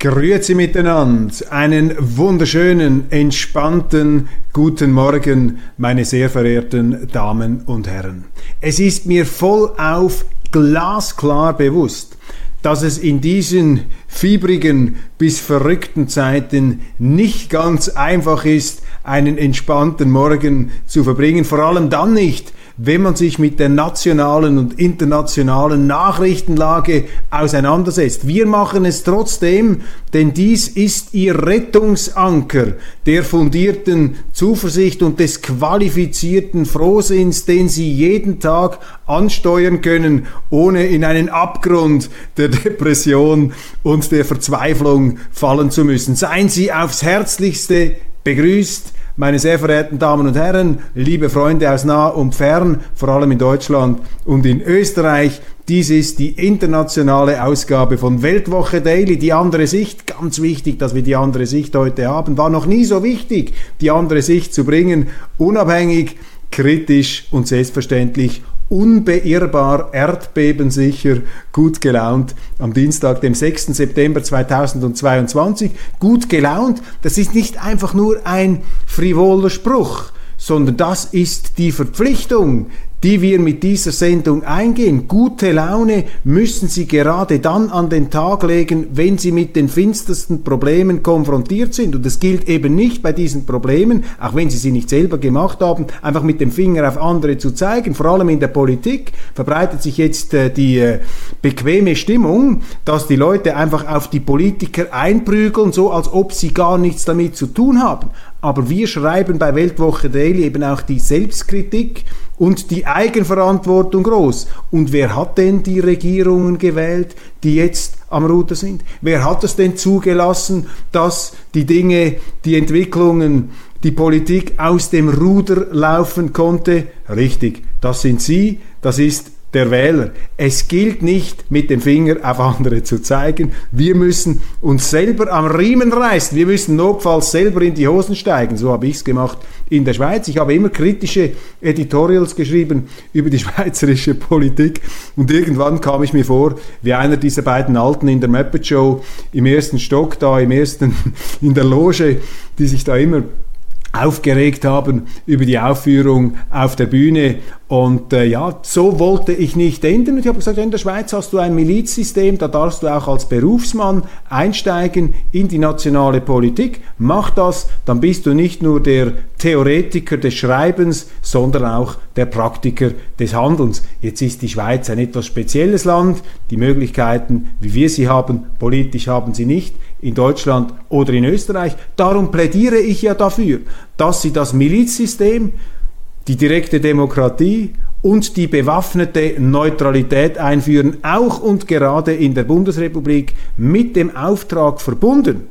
Grüezi miteinander. Einen wunderschönen, entspannten guten Morgen, meine sehr verehrten Damen und Herren. Es ist mir voll auf glasklar bewusst, dass es in diesen fiebrigen bis verrückten Zeiten nicht ganz einfach ist, einen entspannten Morgen zu verbringen, vor allem dann nicht, wenn man sich mit der nationalen und internationalen Nachrichtenlage auseinandersetzt. Wir machen es trotzdem, denn dies ist ihr Rettungsanker der fundierten Zuversicht und des qualifizierten Frohsinns, den sie jeden Tag ansteuern können, ohne in einen Abgrund der Depression und der Verzweiflung fallen zu müssen. Seien Sie aufs Herzlichste begrüßt meine sehr verehrten Damen und Herren, liebe Freunde aus nah und fern, vor allem in Deutschland und in Österreich, dies ist die internationale Ausgabe von Weltwoche Daily, die andere Sicht. Ganz wichtig, dass wir die andere Sicht heute haben. War noch nie so wichtig, die andere Sicht zu bringen, unabhängig, kritisch und selbstverständlich unbeirrbar, erdbebensicher, gut gelaunt am Dienstag, dem 6. September 2022. Gut gelaunt, das ist nicht einfach nur ein frivoler Spruch, sondern das ist die Verpflichtung, die wir mit dieser Sendung eingehen. Gute Laune müssen Sie gerade dann an den Tag legen, wenn Sie mit den finstersten Problemen konfrontiert sind. Und es gilt eben nicht bei diesen Problemen, auch wenn Sie sie nicht selber gemacht haben, einfach mit dem Finger auf andere zu zeigen. Vor allem in der Politik verbreitet sich jetzt äh, die äh, bequeme Stimmung, dass die Leute einfach auf die Politiker einprügeln, so als ob sie gar nichts damit zu tun haben. Aber wir schreiben bei Weltwoche Daily eben auch die Selbstkritik und die Eigenverantwortung groß. Und wer hat denn die Regierungen gewählt, die jetzt am Ruder sind? Wer hat es denn zugelassen, dass die Dinge, die Entwicklungen, die Politik aus dem Ruder laufen konnte? Richtig, das sind Sie, das ist der Wähler. Es gilt nicht, mit dem Finger auf andere zu zeigen. Wir müssen uns selber am Riemen reißen. Wir müssen notfalls selber in die Hosen steigen. So habe ich es gemacht in der Schweiz. Ich habe immer kritische Editorials geschrieben über die schweizerische Politik und irgendwann kam ich mir vor wie einer dieser beiden Alten in der Muppet Show im ersten Stock da, im ersten, in der Loge, die sich da immer aufgeregt haben über die Aufführung auf der Bühne. Und äh, ja, so wollte ich nicht enden. Und ich habe gesagt, in der Schweiz hast du ein Milizsystem, da darfst du auch als Berufsmann einsteigen in die nationale Politik. Mach das, dann bist du nicht nur der Theoretiker des Schreibens, sondern auch der Praktiker des Handelns. Jetzt ist die Schweiz ein etwas spezielles Land. Die Möglichkeiten, wie wir sie haben, politisch haben sie nicht in Deutschland oder in Österreich. Darum plädiere ich ja dafür, dass sie das Milizsystem, die direkte Demokratie und die bewaffnete Neutralität einführen, auch und gerade in der Bundesrepublik mit dem Auftrag verbunden,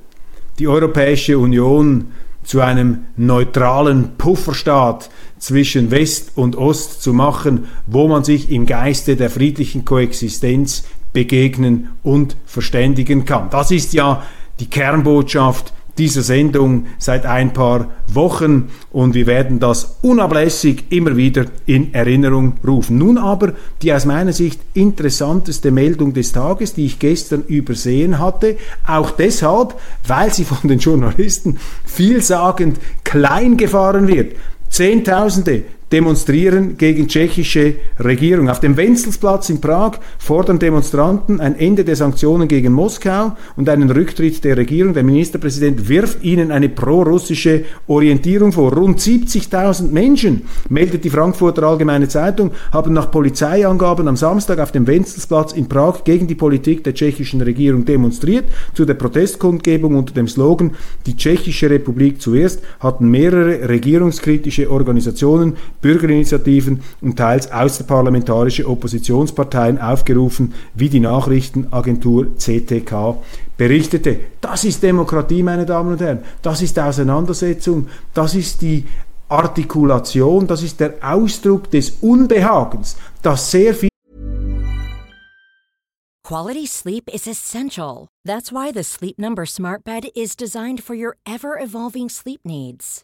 die Europäische Union zu einem neutralen Pufferstaat zwischen West und Ost zu machen, wo man sich im Geiste der friedlichen Koexistenz begegnen und verständigen kann. Das ist ja die Kernbotschaft dieser Sendung seit ein paar Wochen und wir werden das unablässig immer wieder in Erinnerung rufen. Nun aber die aus meiner Sicht interessanteste Meldung des Tages, die ich gestern übersehen hatte, auch deshalb, weil sie von den Journalisten vielsagend klein gefahren wird. Zehntausende demonstrieren gegen tschechische Regierung. Auf dem Wenzelsplatz in Prag fordern Demonstranten ein Ende der Sanktionen gegen Moskau und einen Rücktritt der Regierung. Der Ministerpräsident wirft ihnen eine prorussische Orientierung vor. Rund 70.000 Menschen, meldet die Frankfurter Allgemeine Zeitung, haben nach Polizeiangaben am Samstag auf dem Wenzelsplatz in Prag gegen die Politik der tschechischen Regierung demonstriert. Zu der Protestkundgebung unter dem Slogan Die Tschechische Republik zuerst hatten mehrere regierungskritische Organisationen Bürgerinitiativen und teils außerparlamentarische Oppositionsparteien aufgerufen, wie die Nachrichtenagentur CTK berichtete. Das ist Demokratie, meine Damen und Herren. Das ist Auseinandersetzung. Das ist die Artikulation. Das ist der Ausdruck des Unbehagens, das sehr viel Quality sleep is essential. That's why the Sleep Number Smart Bed is designed for your ever evolving sleep needs.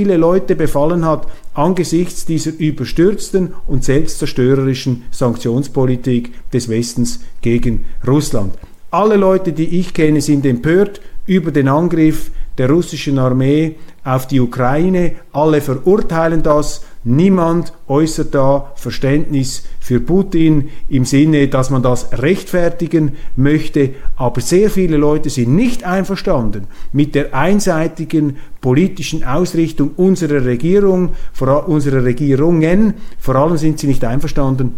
viele Leute befallen hat angesichts dieser überstürzten und selbstzerstörerischen Sanktionspolitik des Westens gegen Russland. Alle Leute, die ich kenne, sind empört über den Angriff der russischen Armee auf die Ukraine. Alle verurteilen das. Niemand äußert da Verständnis für Putin im Sinne, dass man das rechtfertigen möchte. Aber sehr viele Leute sind nicht einverstanden mit der einseitigen politischen Ausrichtung unserer Regierung, unserer Regierungen. Vor allem sind sie nicht einverstanden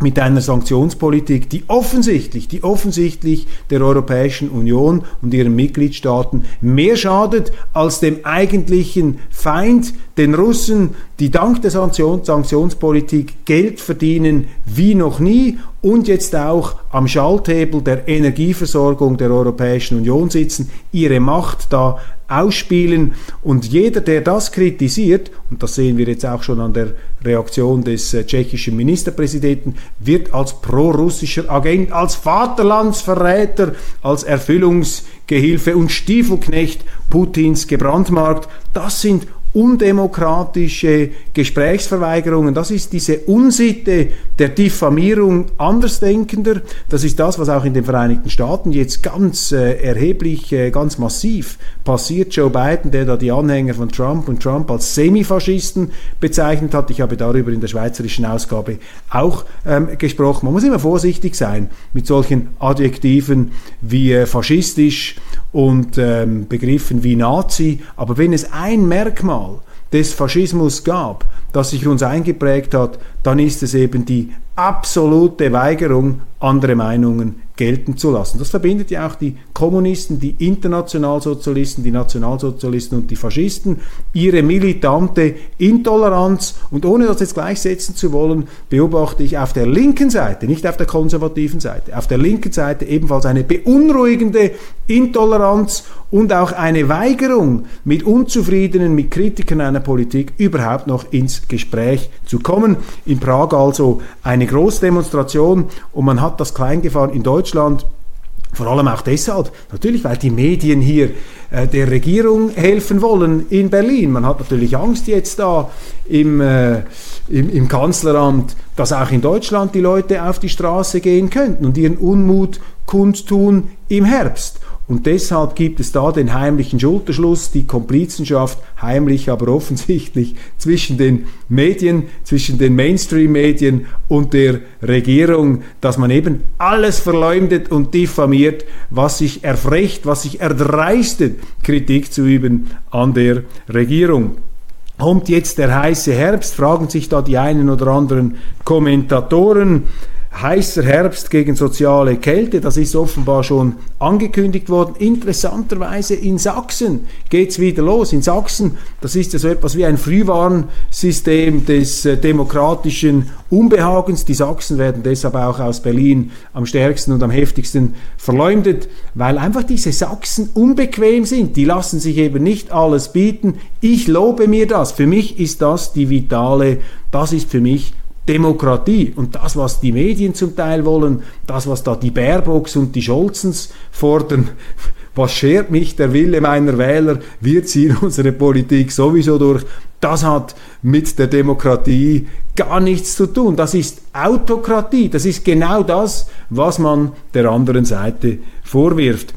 mit einer Sanktionspolitik, die offensichtlich, die offensichtlich der Europäischen Union und ihren Mitgliedstaaten mehr schadet als dem eigentlichen Feind, den Russen, die dank der Sanktion, Sanktionspolitik Geld verdienen wie noch nie und jetzt auch am Schalthebel der Energieversorgung der Europäischen Union sitzen, ihre Macht da ausspielen. Und jeder, der das kritisiert, und das sehen wir jetzt auch schon an der Reaktion des äh, tschechischen Ministerpräsidenten, wird als prorussischer Agent, als Vaterlandsverräter, als Erfüllungsgehilfe und Stiefelknecht Putins gebrandmarkt. Das sind undemokratische Gesprächsverweigerungen, das ist diese Unsitte der Diffamierung Andersdenkender. Das ist das, was auch in den Vereinigten Staaten jetzt ganz äh, erheblich, äh, ganz massiv passiert. Joe Biden, der da die Anhänger von Trump und Trump als Semifaschisten bezeichnet hat. Ich habe darüber in der schweizerischen Ausgabe auch ähm, gesprochen. Man muss immer vorsichtig sein mit solchen Adjektiven wie äh, faschistisch und ähm, Begriffen wie Nazi. Aber wenn es ein Merkmal des Faschismus gab, das sich uns eingeprägt hat, dann ist es eben die absolute Weigerung, andere Meinungen gelten zu lassen. Das verbindet ja auch die Kommunisten, die Internationalsozialisten, die Nationalsozialisten und die Faschisten, ihre militante Intoleranz. Und ohne das jetzt gleichsetzen zu wollen, beobachte ich auf der linken Seite, nicht auf der konservativen Seite, auf der linken Seite ebenfalls eine beunruhigende Intoleranz und auch eine Weigerung, mit Unzufriedenen, mit Kritikern einer Politik überhaupt noch ins Gespräch zu kommen. In Prag also eine Großdemonstration und man hat das Kleingefahren in Deutschland vor allem auch deshalb, natürlich, weil die Medien hier äh, der Regierung helfen wollen in Berlin. Man hat natürlich Angst jetzt da im, äh, im, im, Kanzleramt, dass auch in Deutschland die Leute auf die Straße gehen könnten und ihren Unmut kundtun im Herbst. Und deshalb gibt es da den heimlichen Schulterschluss, die Komplizenschaft, heimlich aber offensichtlich, zwischen den Medien, zwischen den Mainstream-Medien und der Regierung, dass man eben alles verleumdet und diffamiert, was sich erfrecht, was sich erdreistet, Kritik zu üben an der Regierung. Kommt jetzt der heiße Herbst, fragen sich da die einen oder anderen Kommentatoren heißer Herbst gegen soziale Kälte, das ist offenbar schon angekündigt worden. Interessanterweise in Sachsen geht es wieder los. In Sachsen, das ist ja so etwas wie ein Frühwarnsystem des äh, demokratischen Unbehagens. Die Sachsen werden deshalb auch aus Berlin am stärksten und am heftigsten verleumdet, weil einfach diese Sachsen unbequem sind. Die lassen sich eben nicht alles bieten. Ich lobe mir das. Für mich ist das die vitale, das ist für mich Demokratie und das, was die Medien zum Teil wollen, das, was da die Baerbocks und die Scholzens fordern, was schert mich der Wille meiner Wähler, wir ziehen unsere Politik sowieso durch, das hat mit der Demokratie gar nichts zu tun. Das ist Autokratie, das ist genau das, was man der anderen Seite vorwirft.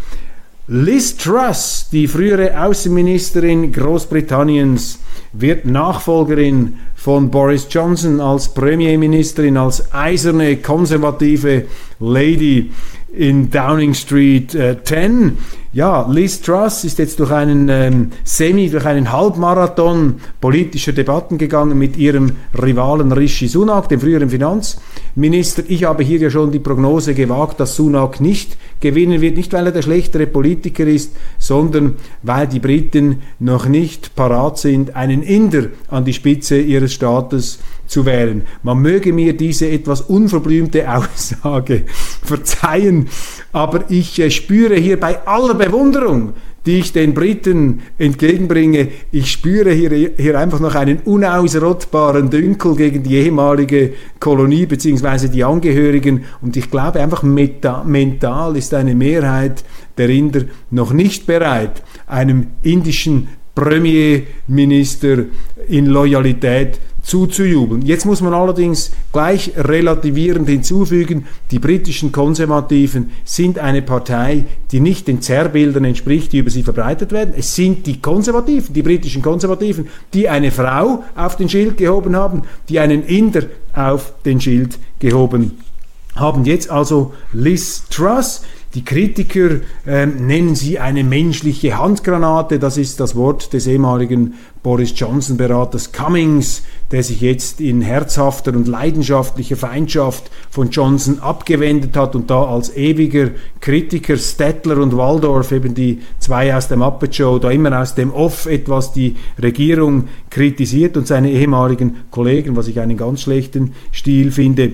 Liz Truss, die frühere Außenministerin Großbritanniens, wird Nachfolgerin von Boris Johnson als Premierministerin, als eiserne konservative Lady in Downing Street äh, 10. ja, Liz Truss ist jetzt durch einen ähm, Semi, durch einen Halbmarathon politischer Debatten gegangen mit ihrem Rivalen Rishi Sunak, dem früheren Finanzminister. Ich habe hier ja schon die Prognose gewagt, dass Sunak nicht gewinnen wird, nicht weil er der schlechtere Politiker ist, sondern weil die Briten noch nicht parat sind, einen Inder an die Spitze ihres Staates zu wählen. Man möge mir diese etwas unverblümte Aussage verzeihen, aber ich äh, spüre hier bei aller Bewunderung, die ich den Briten entgegenbringe, ich spüre hier, hier einfach noch einen unausrottbaren Dünkel gegen die ehemalige Kolonie bzw. die Angehörigen und ich glaube einfach mental ist eine Mehrheit der Inder noch nicht bereit, einem indischen Premierminister in Loyalität zuzujubeln. Jetzt muss man allerdings gleich relativierend hinzufügen, die britischen Konservativen sind eine Partei, die nicht den Zerrbildern entspricht, die über sie verbreitet werden. Es sind die Konservativen, die britischen Konservativen, die eine Frau auf den Schild gehoben haben, die einen Inder auf den Schild gehoben haben. Jetzt also Liz Truss, die Kritiker äh, nennen sie eine menschliche Handgranate. Das ist das Wort des ehemaligen Boris Johnson-Beraters Cummings, der sich jetzt in herzhafter und leidenschaftlicher Feindschaft von Johnson abgewendet hat und da als ewiger Kritiker Stettler und Waldorf, eben die zwei aus der Muppet Show, da immer aus dem Off etwas die Regierung kritisiert und seine ehemaligen Kollegen, was ich einen ganz schlechten Stil finde,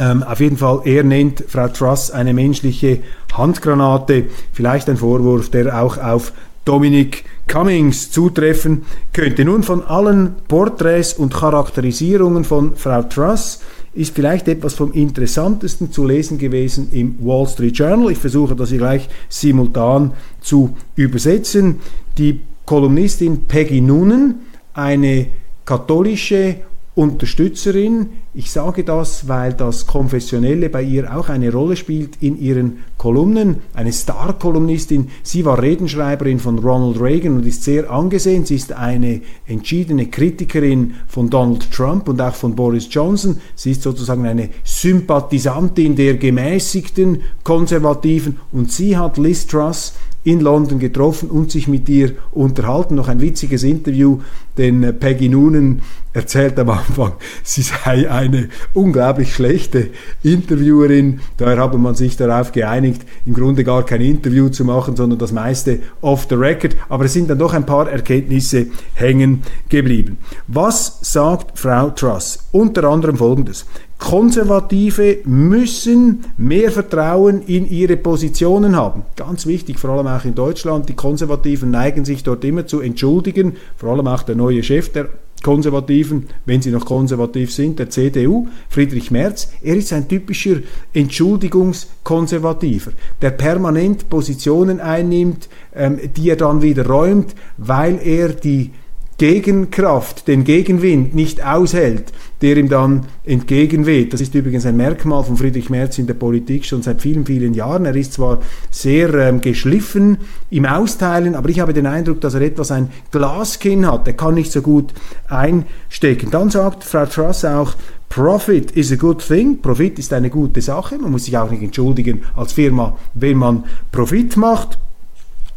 ähm, auf jeden Fall, er nennt Frau Truss eine menschliche Handgranate. Vielleicht ein Vorwurf, der auch auf Dominic Cummings zutreffen könnte. Nun von allen Porträts und Charakterisierungen von Frau Truss ist vielleicht etwas vom Interessantesten zu lesen gewesen im Wall Street Journal. Ich versuche das hier gleich simultan zu übersetzen. Die Kolumnistin Peggy Noonan, eine katholische Unterstützerin. Ich sage das, weil das Konfessionelle bei ihr auch eine Rolle spielt in ihren Kolumnen. Eine Star-Kolumnistin. Sie war Redenschreiberin von Ronald Reagan und ist sehr angesehen. Sie ist eine entschiedene Kritikerin von Donald Trump und auch von Boris Johnson. Sie ist sozusagen eine Sympathisantin der gemäßigten Konservativen und sie hat Liz Truss in London getroffen und sich mit ihr unterhalten. Noch ein witziges Interview, denn äh, Peggy Noonan erzählt am Anfang, sie sei eine unglaublich schlechte Interviewerin. Daher habe man sich darauf geeinigt, im Grunde gar kein Interview zu machen, sondern das meiste off the record. Aber es sind dann doch ein paar Erkenntnisse hängen geblieben. Was sagt Frau Truss? Unter anderem Folgendes. Konservative müssen mehr Vertrauen in ihre Positionen haben. Ganz wichtig, vor allem auch in Deutschland. Die Konservativen neigen sich dort immer zu entschuldigen, vor allem auch der neue Chef der Konservativen, wenn sie noch konservativ sind, der CDU, Friedrich Merz, er ist ein typischer Entschuldigungskonservativer, der permanent Positionen einnimmt, ähm, die er dann wieder räumt, weil er die Gegenkraft, den Gegenwind nicht aushält, der ihm dann entgegenweht. Das ist übrigens ein Merkmal von Friedrich Merz in der Politik schon seit vielen, vielen Jahren. Er ist zwar sehr ähm, geschliffen im Austeilen, aber ich habe den Eindruck, dass er etwas ein Glaskinn hat. Er kann nicht so gut einstecken. Dann sagt Frau Truss auch, Profit is a good thing. Profit ist eine gute Sache. Man muss sich auch nicht entschuldigen als Firma, wenn man Profit macht.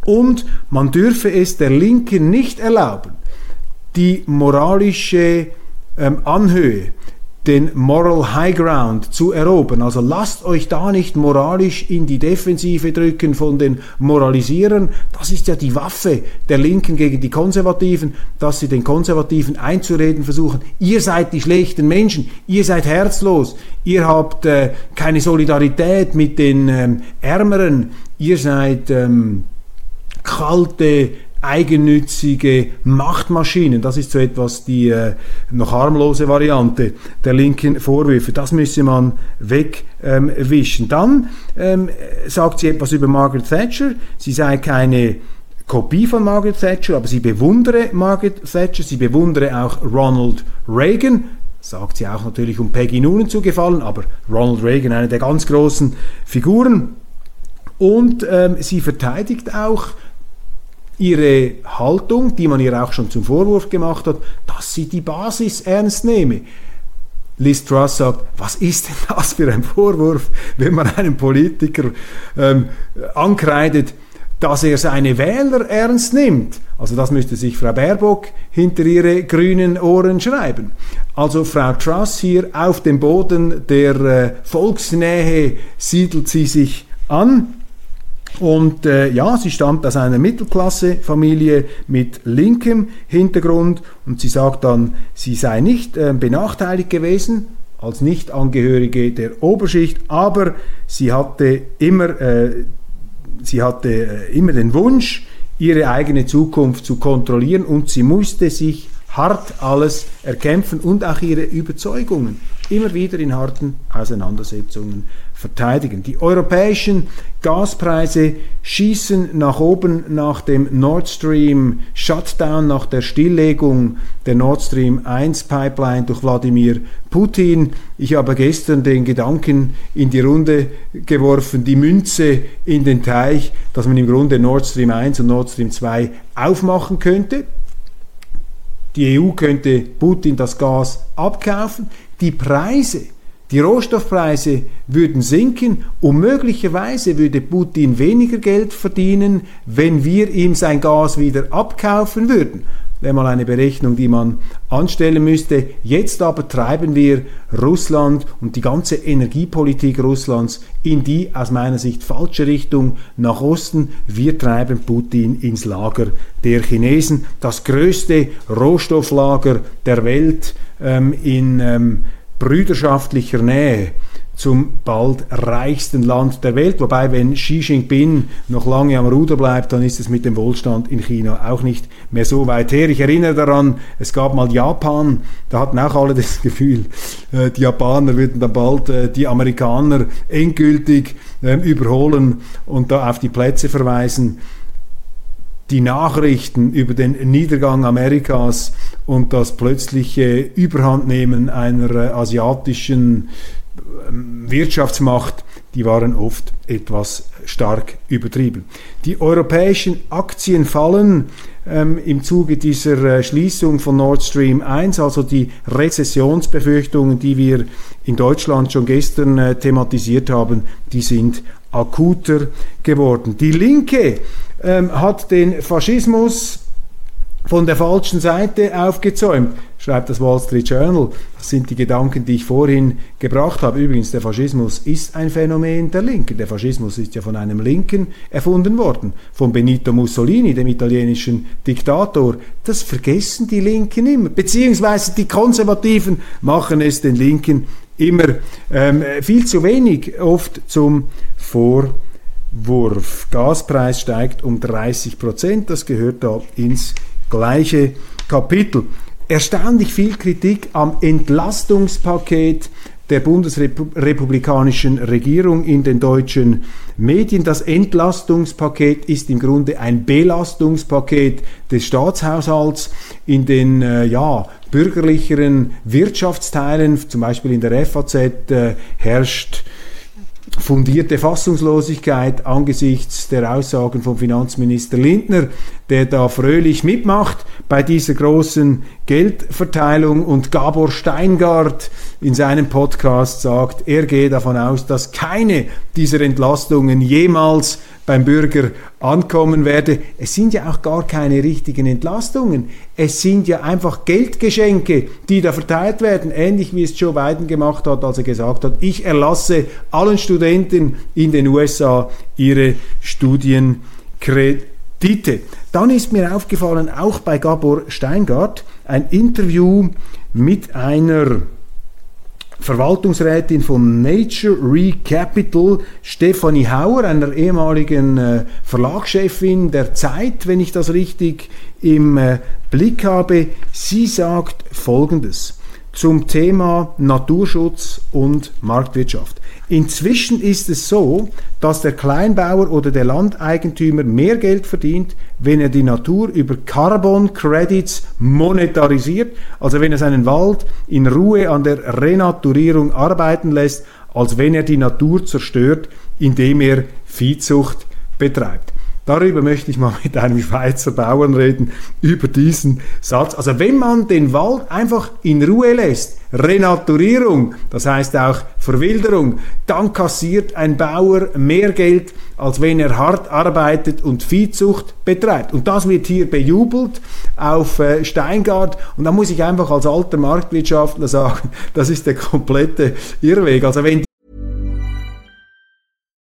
Und man dürfe es der Linken nicht erlauben, die moralische ähm, Anhöhe, den Moral High Ground zu erobern. Also lasst euch da nicht moralisch in die Defensive drücken von den Moralisierern. Das ist ja die Waffe der Linken gegen die Konservativen, dass sie den Konservativen einzureden versuchen. Ihr seid die schlechten Menschen, ihr seid herzlos, ihr habt äh, keine Solidarität mit den ähm, Ärmeren, ihr seid ähm, kalte, eigennützige Machtmaschinen. Das ist so etwas die äh, noch harmlose Variante der linken Vorwürfe. Das müsse man wegwischen. Ähm, Dann ähm, sagt sie etwas über Margaret Thatcher. Sie sei keine Kopie von Margaret Thatcher, aber sie bewundere Margaret Thatcher, sie bewundere auch Ronald Reagan, sagt sie auch natürlich, um Peggy Noonan zu gefallen, aber Ronald Reagan, eine der ganz großen Figuren. Und ähm, sie verteidigt auch ihre Haltung, die man ihr auch schon zum Vorwurf gemacht hat, dass sie die Basis ernst nehme. Liz Truss sagt, was ist denn das für ein Vorwurf, wenn man einem Politiker ähm, ankreidet, dass er seine Wähler ernst nimmt. Also das müsste sich Frau Baerbock hinter ihre grünen Ohren schreiben. Also Frau Truss hier auf dem Boden der äh, Volksnähe siedelt sie sich an. Und äh, ja, sie stammt aus einer Mittelklassefamilie mit linkem Hintergrund. Und sie sagt dann, sie sei nicht äh, benachteiligt gewesen als Nichtangehörige der Oberschicht, aber sie hatte immer, äh, sie hatte äh, immer den Wunsch, ihre eigene Zukunft zu kontrollieren. Und sie musste sich hart alles erkämpfen und auch ihre Überzeugungen immer wieder in harten Auseinandersetzungen verteidigen. Die europäischen Gaspreise schießen nach oben nach dem Nord Stream Shutdown, nach der Stilllegung der Nord Stream 1 Pipeline durch Wladimir Putin. Ich habe gestern den Gedanken in die Runde geworfen, die Münze in den Teich, dass man im Grunde Nord Stream 1 und Nord Stream 2 aufmachen könnte. Die EU könnte Putin das Gas abkaufen. Die Preise die Rohstoffpreise würden sinken und möglicherweise würde Putin weniger Geld verdienen, wenn wir ihm sein Gas wieder abkaufen würden. Wäre mal eine Berechnung, die man anstellen müsste. Jetzt aber treiben wir Russland und die ganze Energiepolitik Russlands in die aus meiner Sicht falsche Richtung nach Osten. Wir treiben Putin ins Lager der Chinesen. Das größte Rohstofflager der Welt ähm, in ähm, brüderschaftlicher Nähe zum bald reichsten Land der Welt. Wobei, wenn Xi Jinping noch lange am Ruder bleibt, dann ist es mit dem Wohlstand in China auch nicht mehr so weit her. Ich erinnere daran, es gab mal Japan, da hatten auch alle das Gefühl, äh, die Japaner würden dann bald äh, die Amerikaner endgültig ähm, überholen und da auf die Plätze verweisen die Nachrichten über den Niedergang Amerikas und das plötzliche Überhandnehmen einer asiatischen ähm, Wirtschaftsmacht, die waren oft etwas stark übertrieben. Die europäischen Aktien fallen ähm, im Zuge dieser äh, Schließung von Nord Stream 1, also die Rezessionsbefürchtungen, die wir in Deutschland schon gestern äh, thematisiert haben, die sind akuter geworden. Die Linke ähm, hat den Faschismus von der falschen Seite aufgezäumt, schreibt das Wall Street Journal. Das sind die Gedanken, die ich vorhin gebracht habe. Übrigens, der Faschismus ist ein Phänomen der Linken. Der Faschismus ist ja von einem Linken erfunden worden, von Benito Mussolini, dem italienischen Diktator. Das vergessen die Linken immer, beziehungsweise die Konservativen machen es den Linken immer ähm, viel zu wenig oft zum Vorwurf. Wurf. Gaspreis steigt um 30 Prozent, das gehört da ins gleiche Kapitel. Erstaunlich viel Kritik am Entlastungspaket der bundesrepublikanischen Regierung in den deutschen Medien. Das Entlastungspaket ist im Grunde ein Belastungspaket des Staatshaushalts. In den äh, ja, bürgerlicheren Wirtschaftsteilen, zum Beispiel in der FAZ, äh, herrscht fundierte Fassungslosigkeit angesichts der Aussagen von Finanzminister Lindner, der da fröhlich mitmacht bei dieser großen Geldverteilung. Und Gabor Steingart in seinem Podcast sagt, er gehe davon aus, dass keine dieser Entlastungen jemals beim Bürger ankommen werde. Es sind ja auch gar keine richtigen Entlastungen. Es sind ja einfach Geldgeschenke, die da verteilt werden, ähnlich wie es Joe Biden gemacht hat, als er gesagt hat, ich erlasse allen Studenten in den USA ihre Studienkredite. Dann ist mir aufgefallen, auch bei Gabor Steingart, ein Interview mit einer Verwaltungsrätin von Nature Recapital, Stefanie Hauer, einer ehemaligen äh, Verlagschefin der Zeit, wenn ich das richtig im äh, Blick habe. Sie sagt Folgendes zum Thema Naturschutz und Marktwirtschaft. Inzwischen ist es so, dass der Kleinbauer oder der Landeigentümer mehr Geld verdient, wenn er die Natur über Carbon Credits monetarisiert, also wenn er seinen Wald in Ruhe an der Renaturierung arbeiten lässt, als wenn er die Natur zerstört, indem er Viehzucht betreibt. Darüber möchte ich mal mit einem Schweizer Bauern reden, über diesen Satz. Also wenn man den Wald einfach in Ruhe lässt, Renaturierung, das heißt auch Verwilderung, dann kassiert ein Bauer mehr Geld, als wenn er hart arbeitet und Viehzucht betreibt. Und das wird hier bejubelt auf äh, Steingart. Und da muss ich einfach als alter Marktwirtschaftler sagen, das ist der komplette Irrweg. Also wenn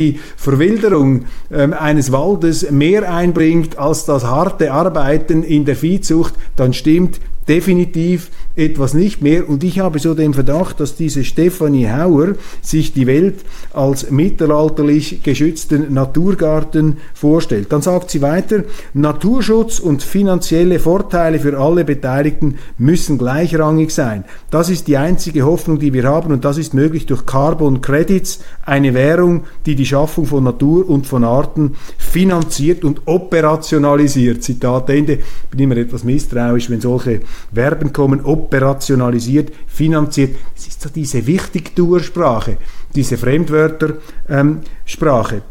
die Verwilderung ähm, eines Waldes mehr einbringt als das harte Arbeiten in der Viehzucht, dann stimmt definitiv etwas nicht mehr. Und ich habe so den Verdacht, dass diese Stephanie Hauer sich die Welt als mittelalterlich geschützten Naturgarten vorstellt. Dann sagt sie weiter, Naturschutz und finanzielle Vorteile für alle Beteiligten müssen gleichrangig sein. Das ist die einzige Hoffnung, die wir haben und das ist möglich durch Carbon Credits, eine Währung, die die Schaffung von Natur und von Arten finanziert und operationalisiert. Zitat Ende. Ich bin immer etwas misstrauisch, wenn solche Verben kommen, operationalisiert, finanziert. Es ist so diese Wichtigtuersprache, diese Fremdwörtersprache. Ähm,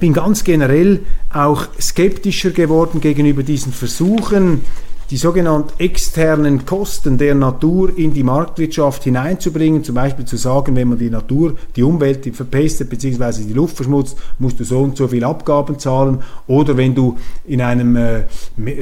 bin ganz generell auch skeptischer geworden gegenüber diesen Versuchen, die sogenannten externen Kosten der Natur in die Marktwirtschaft hineinzubringen, zum Beispiel zu sagen, wenn man die Natur, die Umwelt verpestet bzw. die Luft verschmutzt, musst du so und so viel Abgaben zahlen oder wenn du in einem äh,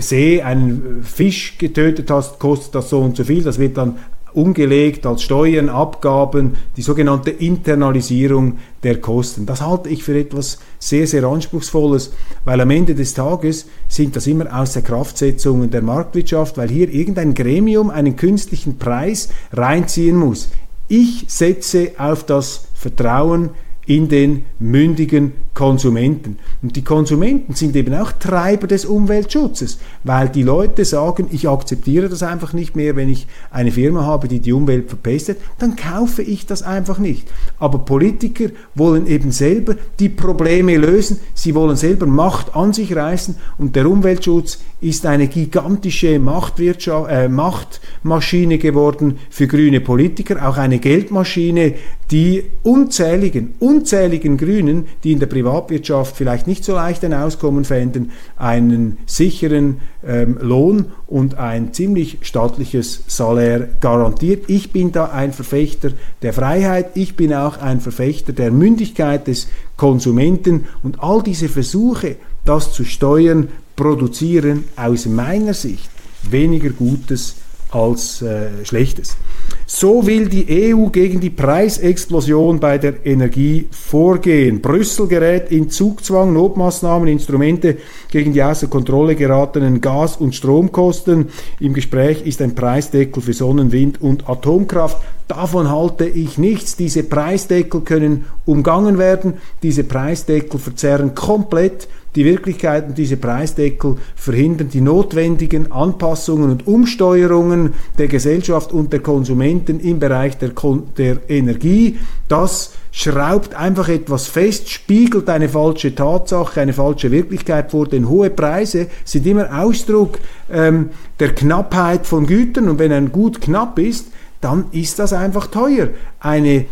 See einen Fisch getötet hast, kostet das so und so viel, das wird dann umgelegt als Steuern, Abgaben, die sogenannte Internalisierung der Kosten. Das halte ich für etwas sehr, sehr Anspruchsvolles, weil am Ende des Tages sind das immer Außerkraftsetzungen der Marktwirtschaft, weil hier irgendein Gremium einen künstlichen Preis reinziehen muss. Ich setze auf das Vertrauen in den mündigen Konsumenten. Und die Konsumenten sind eben auch Treiber des Umweltschutzes, weil die Leute sagen, ich akzeptiere das einfach nicht mehr, wenn ich eine Firma habe, die die Umwelt verpestet, dann kaufe ich das einfach nicht. Aber Politiker wollen eben selber die Probleme lösen, sie wollen selber Macht an sich reißen und der Umweltschutz ist eine gigantische Machtwirtschaft, äh, Machtmaschine geworden für grüne Politiker, auch eine Geldmaschine, die unzähligen, unzähligen Grünen, die in der Privatwirtschaft vielleicht nicht so leicht ein Auskommen fänden, einen sicheren ähm, Lohn und ein ziemlich staatliches Salär garantiert. Ich bin da ein Verfechter der Freiheit, ich bin auch ein Verfechter der Mündigkeit des Konsumenten und all diese Versuche, das zu steuern, produzieren aus meiner Sicht weniger Gutes als äh, Schlechtes. So will die EU gegen die Preisexplosion bei der Energie vorgehen. Brüssel gerät in Zugzwang, Notmaßnahmen, Instrumente gegen die außer Kontrolle geratenen Gas- und Stromkosten. Im Gespräch ist ein Preisdeckel für Sonnen-, Wind- und Atomkraft. Davon halte ich nichts. Diese Preisdeckel können umgangen werden. Diese Preisdeckel verzerren komplett die Wirklichkeit und diese Preisdeckel verhindern die notwendigen Anpassungen und Umsteuerungen der Gesellschaft und der Konsumenten im Bereich der, Kon der Energie. Das schraubt einfach etwas fest, spiegelt eine falsche Tatsache, eine falsche Wirklichkeit vor, denn hohe Preise sind immer Ausdruck ähm, der Knappheit von Gütern und wenn ein Gut knapp ist, dann ist das einfach teuer. Eine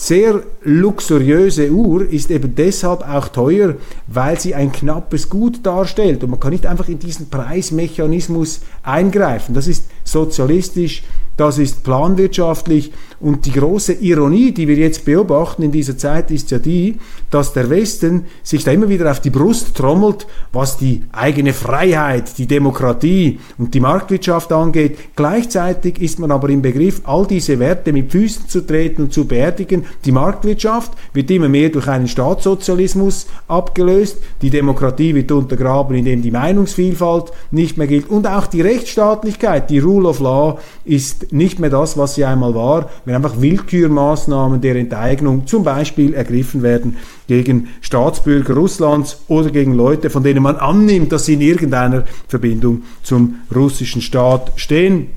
sehr luxuriöse Uhr ist eben deshalb auch teuer, weil sie ein knappes Gut darstellt. Und man kann nicht einfach in diesen Preismechanismus eingreifen. Das ist sozialistisch, das ist planwirtschaftlich. Und die große Ironie, die wir jetzt beobachten in dieser Zeit, ist ja die, dass der Westen sich da immer wieder auf die Brust trommelt, was die eigene Freiheit, die Demokratie und die Marktwirtschaft angeht. Gleichzeitig ist man aber im Begriff, all diese Werte mit Füßen zu treten und zu beerdigen. Die Marktwirtschaft wird immer mehr durch einen Staatssozialismus abgelöst. Die Demokratie wird untergraben, indem die Meinungsvielfalt nicht mehr gilt. Und auch die Rechtsstaatlichkeit, die Rule of Law, ist nicht mehr das, was sie einmal war, wenn einfach Willkürmaßnahmen der Enteignung zum Beispiel ergriffen werden gegen Staatsbürger Russlands oder gegen Leute, von denen man annimmt, dass sie in irgendeiner Verbindung zum russischen Staat stehen.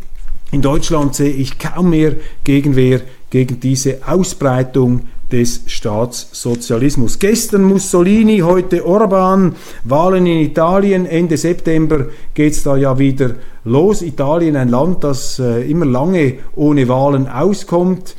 In Deutschland sehe ich kaum mehr Gegenwehr gegen diese Ausbreitung des Staatssozialismus. Gestern Mussolini, heute Orban, Wahlen in Italien, Ende September geht es da ja wieder los. Italien, ein Land, das äh, immer lange ohne Wahlen auskommt.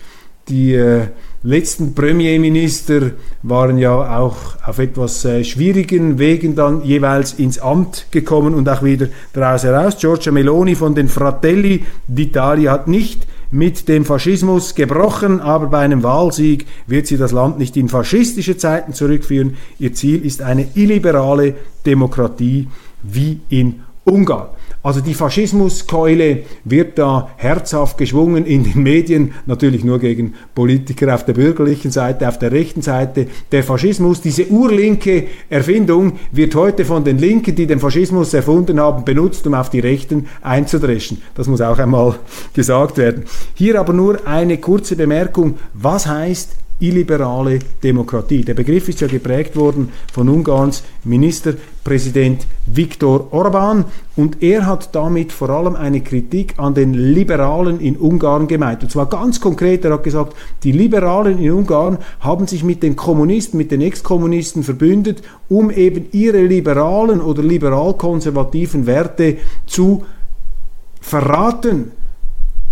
Die äh, letzten Premierminister waren ja auch auf etwas äh, schwierigen Wegen dann jeweils ins Amt gekommen und auch wieder daraus heraus. Giorgia Meloni von den Fratelli d'Italia hat nicht mit dem Faschismus gebrochen, aber bei einem Wahlsieg wird sie das Land nicht in faschistische Zeiten zurückführen. Ihr Ziel ist eine illiberale Demokratie wie in Ungarn. Also die Faschismuskeule wird da herzhaft geschwungen in den Medien, natürlich nur gegen Politiker auf der bürgerlichen Seite, auf der rechten Seite. Der Faschismus, diese urlinke Erfindung, wird heute von den Linken, die den Faschismus erfunden haben, benutzt, um auf die Rechten einzudreschen. Das muss auch einmal gesagt werden. Hier aber nur eine kurze Bemerkung. Was heißt illiberale Demokratie. Der Begriff ist ja geprägt worden von Ungarns Ministerpräsident Viktor Orban und er hat damit vor allem eine Kritik an den Liberalen in Ungarn gemeint. Und zwar ganz konkret, er hat gesagt, die Liberalen in Ungarn haben sich mit den Kommunisten, mit den Ex-Kommunisten verbündet, um eben ihre liberalen oder liberal-konservativen Werte zu verraten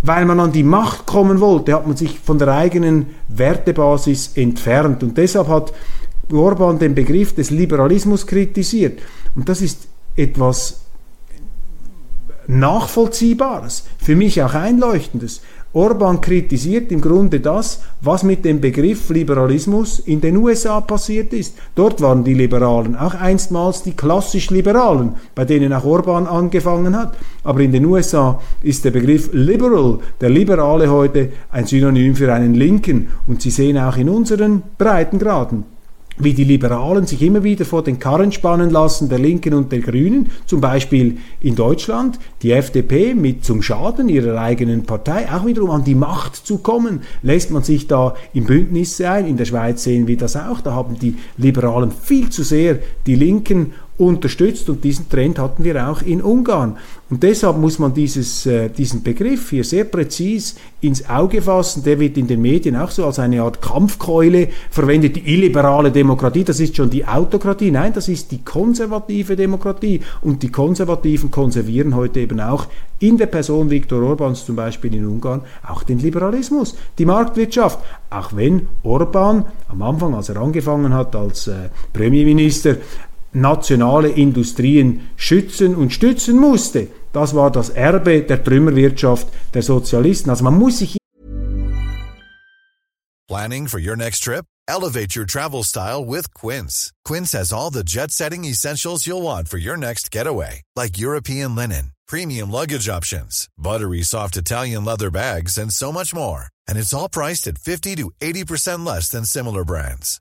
weil man an die Macht kommen wollte, hat man sich von der eigenen Wertebasis entfernt. Und deshalb hat Orban den Begriff des Liberalismus kritisiert. Und das ist etwas Nachvollziehbares, für mich auch Einleuchtendes. Orban kritisiert im Grunde das, was mit dem Begriff Liberalismus in den USA passiert ist. Dort waren die Liberalen auch einstmals die klassisch Liberalen, bei denen auch Orban angefangen hat. Aber in den USA ist der Begriff Liberal, der Liberale heute, ein Synonym für einen Linken. Und Sie sehen auch in unseren Breitengraden wie die Liberalen sich immer wieder vor den Karren spannen lassen, der Linken und der Grünen, zum Beispiel in Deutschland, die FDP mit zum Schaden ihrer eigenen Partei, auch wiederum an die Macht zu kommen, lässt man sich da in Bündnisse ein. In der Schweiz sehen wir das auch, da haben die Liberalen viel zu sehr die Linken unterstützt und diesen Trend hatten wir auch in Ungarn. Und deshalb muss man dieses, äh, diesen Begriff hier sehr präzis ins Auge fassen. Der wird in den Medien auch so als eine Art Kampfkeule verwendet. Die illiberale Demokratie, das ist schon die Autokratie. Nein, das ist die konservative Demokratie. Und die Konservativen konservieren heute eben auch in der Person Viktor Orbans zum Beispiel in Ungarn auch den Liberalismus, die Marktwirtschaft. Auch wenn Orban am Anfang, als er angefangen hat als äh, Premierminister, nationale Industrien schützen und stützen musste. Das war das Erbe der Trümmerwirtschaft der Sozialisten. Also man muss sich Planning for your next trip? Elevate your travel style with Quince. Quince has all the jet-setting essentials you'll want for your next getaway, like European linen, premium luggage options, buttery soft Italian leather bags and so much more. And it's all priced at 50 to 80% less than similar brands.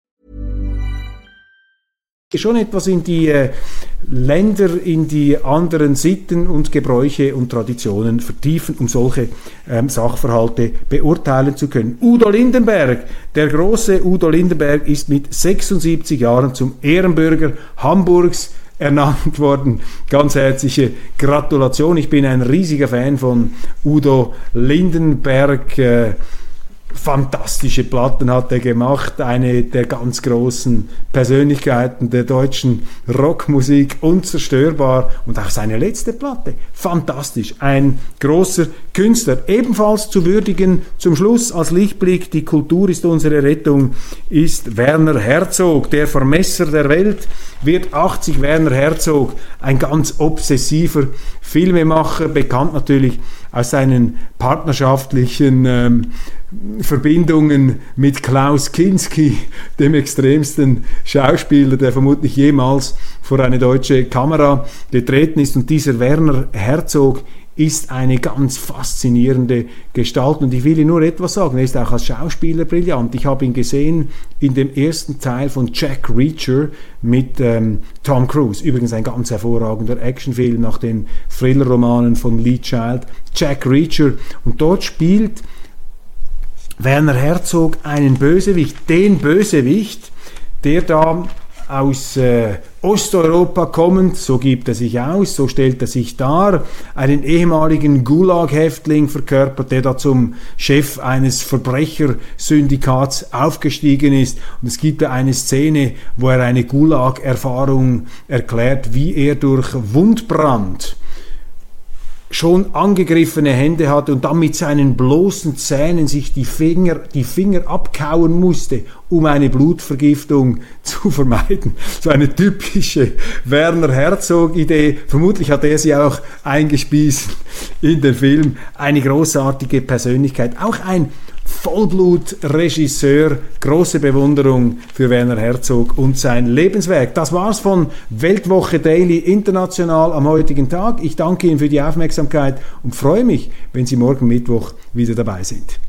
Schon etwas in die äh, Länder, in die anderen Sitten und Gebräuche und Traditionen vertiefen, um solche ähm, Sachverhalte beurteilen zu können. Udo Lindenberg, der große Udo Lindenberg, ist mit 76 Jahren zum Ehrenbürger Hamburgs ernannt worden. Ganz herzliche Gratulation. Ich bin ein riesiger Fan von Udo Lindenberg. Äh, fantastische Platten hat er gemacht, eine der ganz großen Persönlichkeiten der deutschen Rockmusik, unzerstörbar. Und auch seine letzte Platte, fantastisch, ein großer Künstler, ebenfalls zu würdigen zum Schluss als Lichtblick, die Kultur ist unsere Rettung, ist Werner Herzog, der Vermesser der Welt, wird 80 Werner Herzog, ein ganz obsessiver Filmemacher, bekannt natürlich aus seinen partnerschaftlichen ähm, Verbindungen mit Klaus Kinski, dem extremsten Schauspieler, der vermutlich jemals vor eine deutsche Kamera getreten ist. Und dieser Werner Herzog ist eine ganz faszinierende Gestalt. Und ich will Ihnen nur etwas sagen, er ist auch als Schauspieler brillant. Ich habe ihn gesehen in dem ersten Teil von Jack Reacher mit ähm, Tom Cruise. Übrigens ein ganz hervorragender Actionfilm nach den Thriller-Romanen von Lee Child. Jack Reacher. Und dort spielt Werner Herzog einen Bösewicht, den Bösewicht, der da aus äh, Osteuropa kommend, so gibt er sich aus, so stellt er sich dar, einen ehemaligen Gulag-Häftling verkörpert, der da zum Chef eines Verbrechersyndikats aufgestiegen ist. Und es gibt da eine Szene, wo er eine Gulag-Erfahrung erklärt, wie er durch Wundbrand schon angegriffene Hände hatte und dann mit seinen bloßen Zähnen sich die Finger, die Finger abkauen musste, um eine Blutvergiftung zu vermeiden. So eine typische Werner Herzog-Idee. Vermutlich hat er sie auch eingespielt in den Film. Eine großartige Persönlichkeit. Auch ein Vollblut-Regisseur, große Bewunderung für Werner Herzog und sein Lebenswerk. Das war's von Weltwoche Daily International am heutigen Tag. Ich danke Ihnen für die Aufmerksamkeit und freue mich, wenn Sie morgen Mittwoch wieder dabei sind.